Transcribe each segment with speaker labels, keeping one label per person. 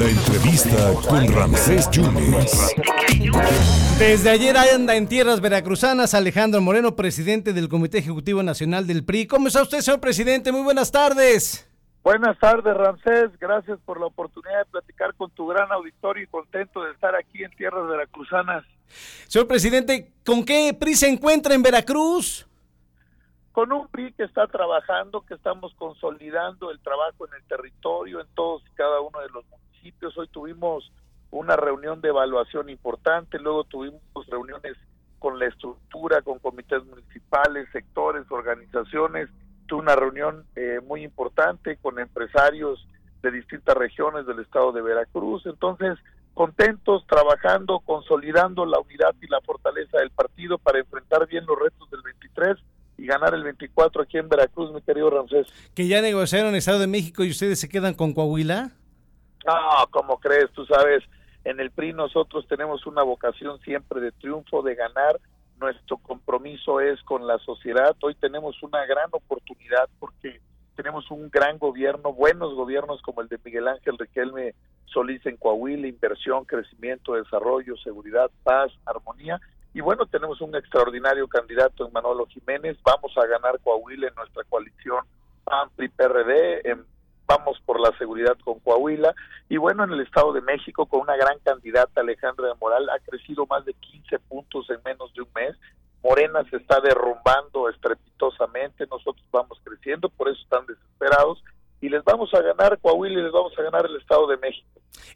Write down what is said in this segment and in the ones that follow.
Speaker 1: La entrevista con Ramsés Yunes.
Speaker 2: Desde ayer anda en tierras veracruzanas Alejandro Moreno, presidente del Comité Ejecutivo Nacional del PRI. ¿Cómo está usted, señor presidente? Muy buenas tardes.
Speaker 3: Buenas tardes, Ramsés. Gracias por la oportunidad de platicar con tu gran auditorio y contento de estar aquí en tierras veracruzanas.
Speaker 2: Señor presidente, ¿con qué PRI se encuentra en Veracruz?
Speaker 3: Con un PRI que está trabajando, que estamos consolidando el trabajo en el territorio, en todos y cada uno de los municipios. Hoy tuvimos una reunión de evaluación importante, luego tuvimos reuniones con la estructura, con comités municipales, sectores, organizaciones una reunión eh, muy importante con empresarios de distintas regiones del estado de Veracruz. Entonces, contentos, trabajando, consolidando la unidad y la fortaleza del partido para enfrentar bien los retos del 23 y ganar el 24 aquí en Veracruz, mi querido Ramsés.
Speaker 2: ¿Que ya negociaron Estado de México y ustedes se quedan con Coahuila?
Speaker 3: No, como crees? Tú sabes, en el PRI nosotros tenemos una vocación siempre de triunfo, de ganar nuestro compromiso es con la sociedad. Hoy tenemos una gran oportunidad porque tenemos un gran gobierno, buenos gobiernos como el de Miguel Ángel Riquelme Solís en Coahuila, inversión, crecimiento, desarrollo, seguridad, paz, armonía. Y bueno, tenemos un extraordinario candidato en Manolo Jiménez. Vamos a ganar Coahuila en nuestra coalición AMPLI-PRD, en vamos por la seguridad con Coahuila y bueno, en el Estado de México con una gran candidata Alejandra de Moral ha crecido más de 15 puntos en menos de un mes. Morena se está derrumbando estrepitosamente, nosotros vamos creciendo, por eso están desesperados y les vamos a ganar Coahuila y les vamos a ganar el Estado de México.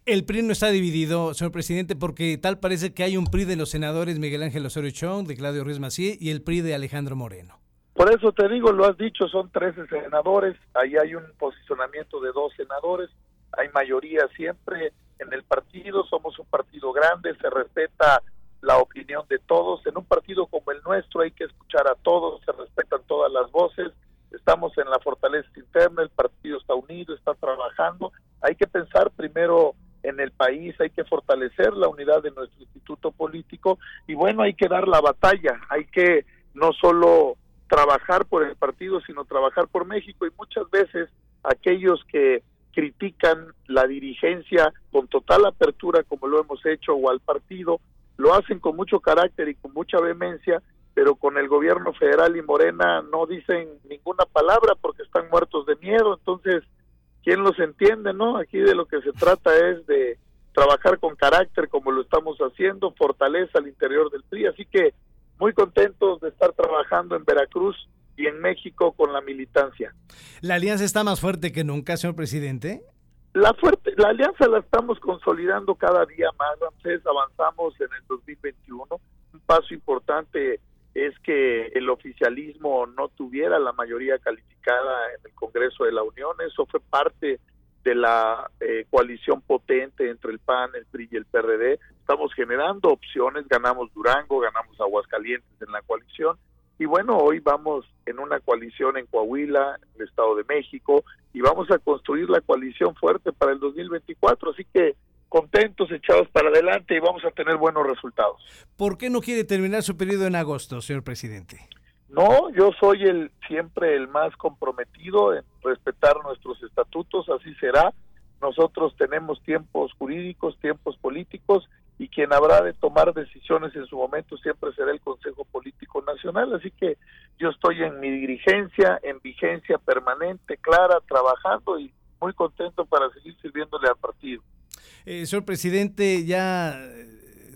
Speaker 2: El PRI no está dividido, señor presidente, porque tal parece que hay un PRI de los senadores Miguel Ángel Osorio Chong, de Claudio Ruiz Macié y el PRI de Alejandro Moreno.
Speaker 3: Por eso te digo, lo has dicho, son 13 senadores, ahí hay un posicionamiento de dos senadores, hay mayoría siempre en el partido, somos un partido grande, se respeta la opinión de todos. En un partido como el nuestro hay que escuchar a todos, se respetan todas las voces, estamos en la fortaleza interna, el partido está unido, está trabajando. Hay que pensar primero en el país, hay que fortalecer la unidad de nuestro instituto político y bueno, hay que dar la batalla, hay que no solo trabajar por el partido, sino trabajar por México. Y muchas veces aquellos que critican la dirigencia con total apertura, como lo hemos hecho, o al partido, lo hacen con mucho carácter y con mucha vehemencia, pero con el gobierno federal y Morena no dicen ninguna palabra porque están muertos de miedo. Entonces, ¿quién los entiende, no? Aquí de lo que se trata es de trabajar con carácter como lo estamos haciendo, fortaleza al interior del PRI. Así que muy contentos de estar trabajando en Veracruz y en México con la militancia.
Speaker 2: ¿La alianza está más fuerte que nunca, señor presidente?
Speaker 3: La, fuerte, la alianza la estamos consolidando cada día más, Ramsés, avanzamos en el 2021. Un paso importante es que el oficialismo no tuviera la mayoría calificada en el Congreso de la Unión. Eso fue parte de la eh, coalición potente entre el PAN, el PRI y el PRD. Estamos generando opciones, ganamos Durango, ganamos Aguascalientes en la coalición y bueno, hoy vamos en una coalición en Coahuila, en el Estado de México y vamos a construir la coalición fuerte para el 2024, así que contentos, echados para adelante y vamos a tener buenos resultados.
Speaker 2: ¿Por qué no quiere terminar su periodo en agosto, señor presidente?
Speaker 3: No, yo soy el siempre el más comprometido en respetar nuestros estatutos, así será. Nosotros tenemos tiempos jurídicos, tiempos políticos y quien habrá de tomar decisiones en su momento siempre será el Consejo Político Nacional. Así que yo estoy en mi dirigencia, en vigencia permanente, clara, trabajando y muy contento para seguir sirviéndole al partido.
Speaker 2: Eh, señor presidente, ya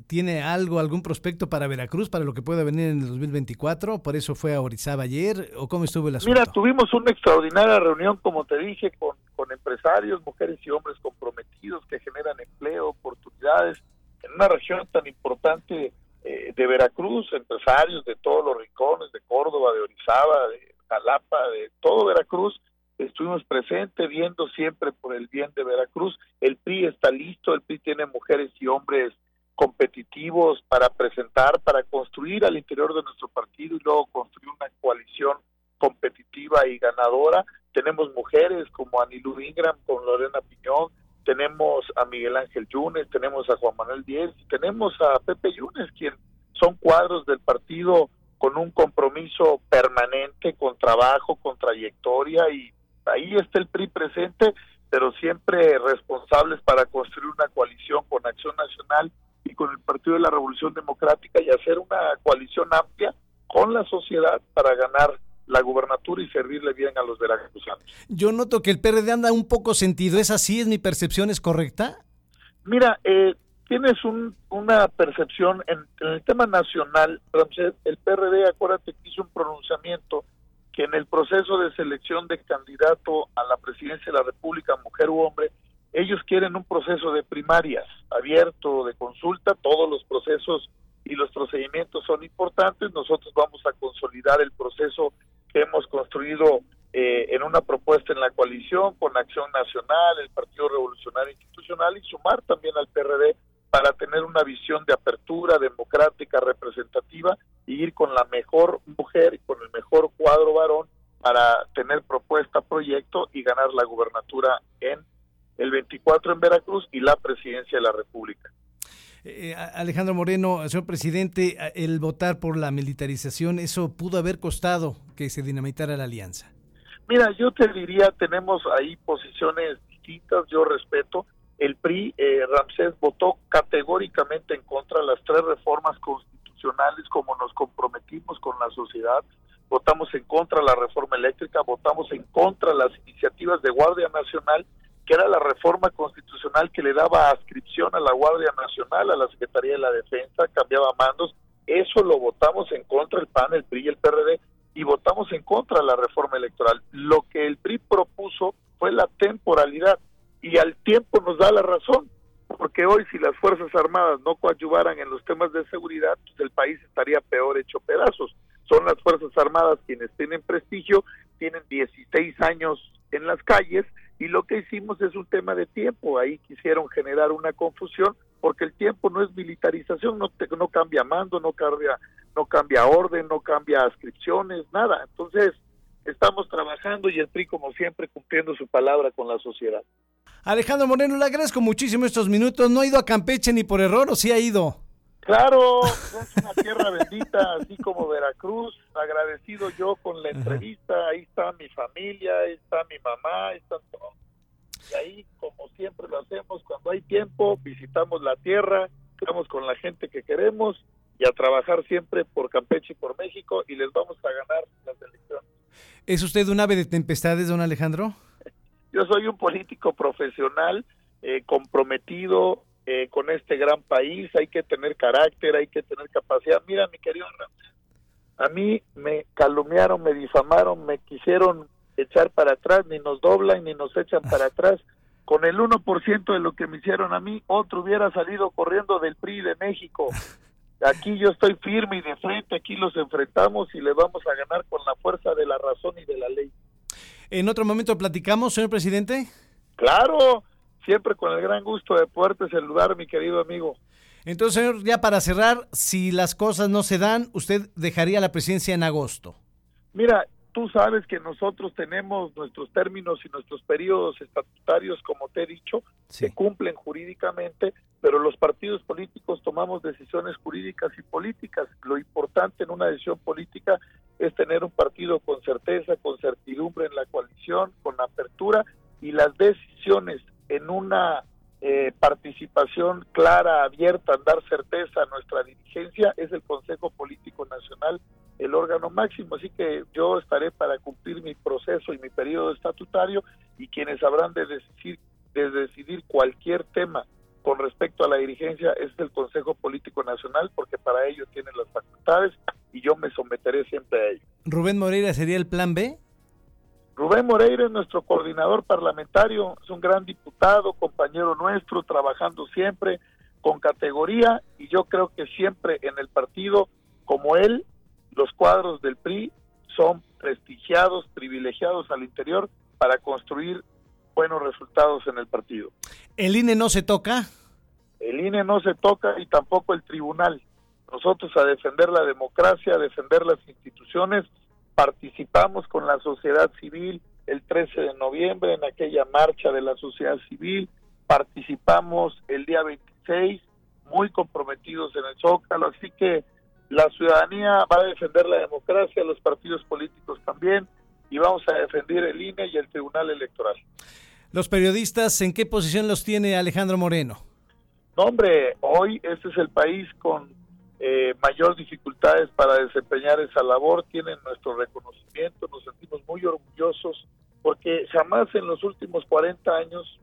Speaker 2: ¿Tiene algo, algún prospecto para Veracruz, para lo que pueda venir en el 2024? ¿Por eso fue a Orizaba ayer? ¿O cómo estuvo el asunto?
Speaker 3: Mira, tuvimos una extraordinaria reunión, como te dije, con, con empresarios, mujeres y hombres comprometidos que generan empleo, oportunidades en una región tan importante eh, de Veracruz, empresarios de todos los rincones, de Córdoba, de Orizaba, de Jalapa, de todo Veracruz, estuvimos presentes viendo siempre por el bien de Veracruz. El PRI está listo, el PRI tiene mujeres y hombres competitivos para presentar, para construir al interior de nuestro partido y luego construir una coalición competitiva y ganadora. Tenemos mujeres como Anilú Ingram con Lorena Piñón, tenemos a Miguel Ángel Yunes, tenemos a Juan Manuel Díez, tenemos a Pepe Yunes, quien son cuadros del partido con un compromiso permanente, con trabajo, con trayectoria y ahí está el PRI presente pero siempre responsables para construir una coalición con Acción Nacional y con el Partido de la Revolución Democrática y hacer una coalición amplia con la sociedad para ganar la gubernatura y servirle bien a los veracruzanos.
Speaker 2: Yo noto que el PRD anda un poco sentido, ¿es así? ¿Es mi percepción? ¿Es correcta?
Speaker 3: Mira, eh, tienes un, una percepción en, el tema nacional, el PRD, acuérdate que hizo un pronunciamiento que en el proceso de selección de candidato a la presidencia de la República, mujer u hombre, ellos quieren un proceso de primarias abierto, de consulta, todos los procesos y los procedimientos son importantes, nosotros vamos a consolidar el proceso que hemos construido eh, en una propuesta en la coalición con Acción Nacional, el Partido Revolucionario Institucional y sumar también al PRD para tener una visión de apertura democrática, representativa y ir con la mejor mujer y con el mejor cuadro varón para tener propuesta, proyecto y ganar la gubernatura en el 24 en Veracruz y la presidencia de la República.
Speaker 2: Eh, Alejandro Moreno, señor presidente, el votar por la militarización, ¿eso pudo haber costado que se dinamitara la alianza?
Speaker 3: Mira, yo te diría, tenemos ahí posiciones distintas, yo respeto. El PRI, eh, Ramsés, votó categóricamente en contra de las tres reformas constitucionales como nos comprometimos con la sociedad. Votamos en contra de la reforma eléctrica, votamos en contra de las iniciativas de Guardia Nacional, que era la reforma constitucional que le daba adscripción a la Guardia Nacional, a la Secretaría de la Defensa, cambiaba mandos. Eso lo votamos en contra el PAN, el PRI y el PRD y votamos en contra la reforma electoral. Lo que el PRI propuso fue la temporalidad y al tiempo nos da la razón, porque hoy si las Fuerzas Armadas no coadyuvaran en los temas de seguridad, pues el país estaría peor hecho pedazos. Son las Fuerzas Armadas quienes tienen prestigio, tienen 16 años en las calles y lo que hicimos es un tema de tiempo. Ahí quisieron generar una confusión porque el tiempo no es militarización, no, no cambia mando, no cambia no cambia orden, no cambia ascripciones, nada. Entonces, estamos trabajando y el PRI, como siempre, cumpliendo su palabra con la sociedad.
Speaker 2: Alejandro Moreno, le agradezco muchísimo estos minutos. ¿No ha ido a Campeche ni por error o sí ha ido?
Speaker 3: Claro, es una tierra bendita, así como Veracruz. Agradecido yo con la entrevista. Ahí está mi familia, ahí está mi mamá, ahí están todos. Y ahí, como siempre lo hacemos, cuando hay tiempo, visitamos la tierra, estamos con la gente que queremos y a trabajar siempre por Campeche y por México y les vamos a ganar las elecciones.
Speaker 2: ¿Es usted un ave de tempestades, don Alejandro?
Speaker 3: Yo soy un político profesional, eh, comprometido eh, con este gran país, hay que tener carácter, hay que tener capacidad. Mira, mi querido a mí me calumniaron, me difamaron, me quisieron echar para atrás, ni nos doblan ni nos echan para atrás. Con el 1% de lo que me hicieron a mí, otro hubiera salido corriendo del PRI de México. Aquí yo estoy firme y de frente, aquí los enfrentamos y le vamos a ganar con la fuerza de la razón y de la ley.
Speaker 2: ¿En otro momento platicamos, señor presidente?
Speaker 3: Claro, siempre con el gran gusto de poderte saludar, mi querido amigo.
Speaker 2: Entonces, señor, ya para cerrar, si las cosas no se dan, usted dejaría la presidencia en agosto.
Speaker 3: Mira, tú sabes que nosotros tenemos nuestros términos y nuestros periodos estatutarios, como te he dicho, se cumplen jurídicamente, pero los partidos políticos tomamos decisiones jurídicas y políticas. Lo importante en una decisión política es tener un partido con certeza, con certidumbre en la coalición, con apertura y las decisiones una eh, participación clara, abierta, dar certeza a nuestra dirigencia es el Consejo Político Nacional el órgano máximo, así que yo estaré para cumplir mi proceso y mi periodo estatutario y quienes habrán de decidir, de decidir cualquier tema con respecto a la dirigencia es el Consejo Político Nacional porque para ello tiene las facultades y yo me someteré siempre a ello.
Speaker 2: ¿Rubén Moreira sería el plan B?
Speaker 3: Rubén Moreira es nuestro coordinador parlamentario, es un gran diputado, compañero nuestro, trabajando siempre con categoría y yo creo que siempre en el partido como él los cuadros del PRI son prestigiados, privilegiados al interior para construir buenos resultados en el partido.
Speaker 2: ¿El INE no se toca?
Speaker 3: El INE no se toca y tampoco el tribunal. Nosotros a defender la democracia, a defender las instituciones, participamos con la sociedad civil el 13 de noviembre en aquella marcha de la sociedad civil, participamos el día 26 muy comprometidos en el Zócalo, así que la ciudadanía va a defender la democracia, los partidos políticos también, y vamos a defender el INE y el Tribunal Electoral.
Speaker 2: Los periodistas, ¿en qué posición los tiene Alejandro Moreno?
Speaker 3: No, hombre, hoy este es el país con eh, mayor dificultades para desempeñar esa labor, tienen nuestro reconocimiento, nos sentimos muy orgullosos porque jamás en los últimos 40 años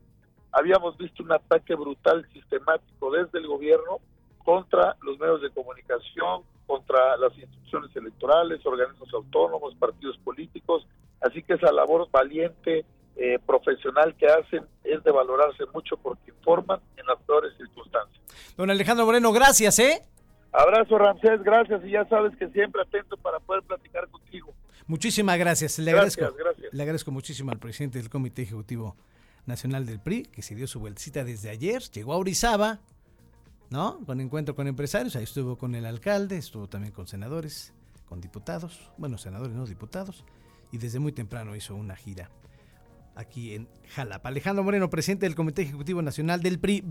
Speaker 3: habíamos visto un ataque brutal sistemático desde el gobierno contra los medios de comunicación, contra las instituciones electorales, organismos autónomos, partidos políticos. Así que esa labor valiente, eh, profesional que hacen es de valorarse mucho porque informan en las peores circunstancias.
Speaker 2: Don Alejandro Moreno, gracias, ¿eh?
Speaker 3: Abrazo, Ramsés, gracias y ya sabes que siempre atento para poder platicar contigo.
Speaker 2: Muchísimas gracias. Le agradezco, Le agradezco muchísimo al presidente del Comité Ejecutivo Nacional del PRI, que se dio su vueltecita desde ayer, llegó a Orizaba, ¿no? Con encuentro con empresarios, ahí estuvo con el alcalde, estuvo también con senadores, con diputados, bueno, senadores, no diputados, y desde muy temprano hizo una gira aquí en Jalapa. Alejandro Moreno, presidente del Comité Ejecutivo Nacional del PRI.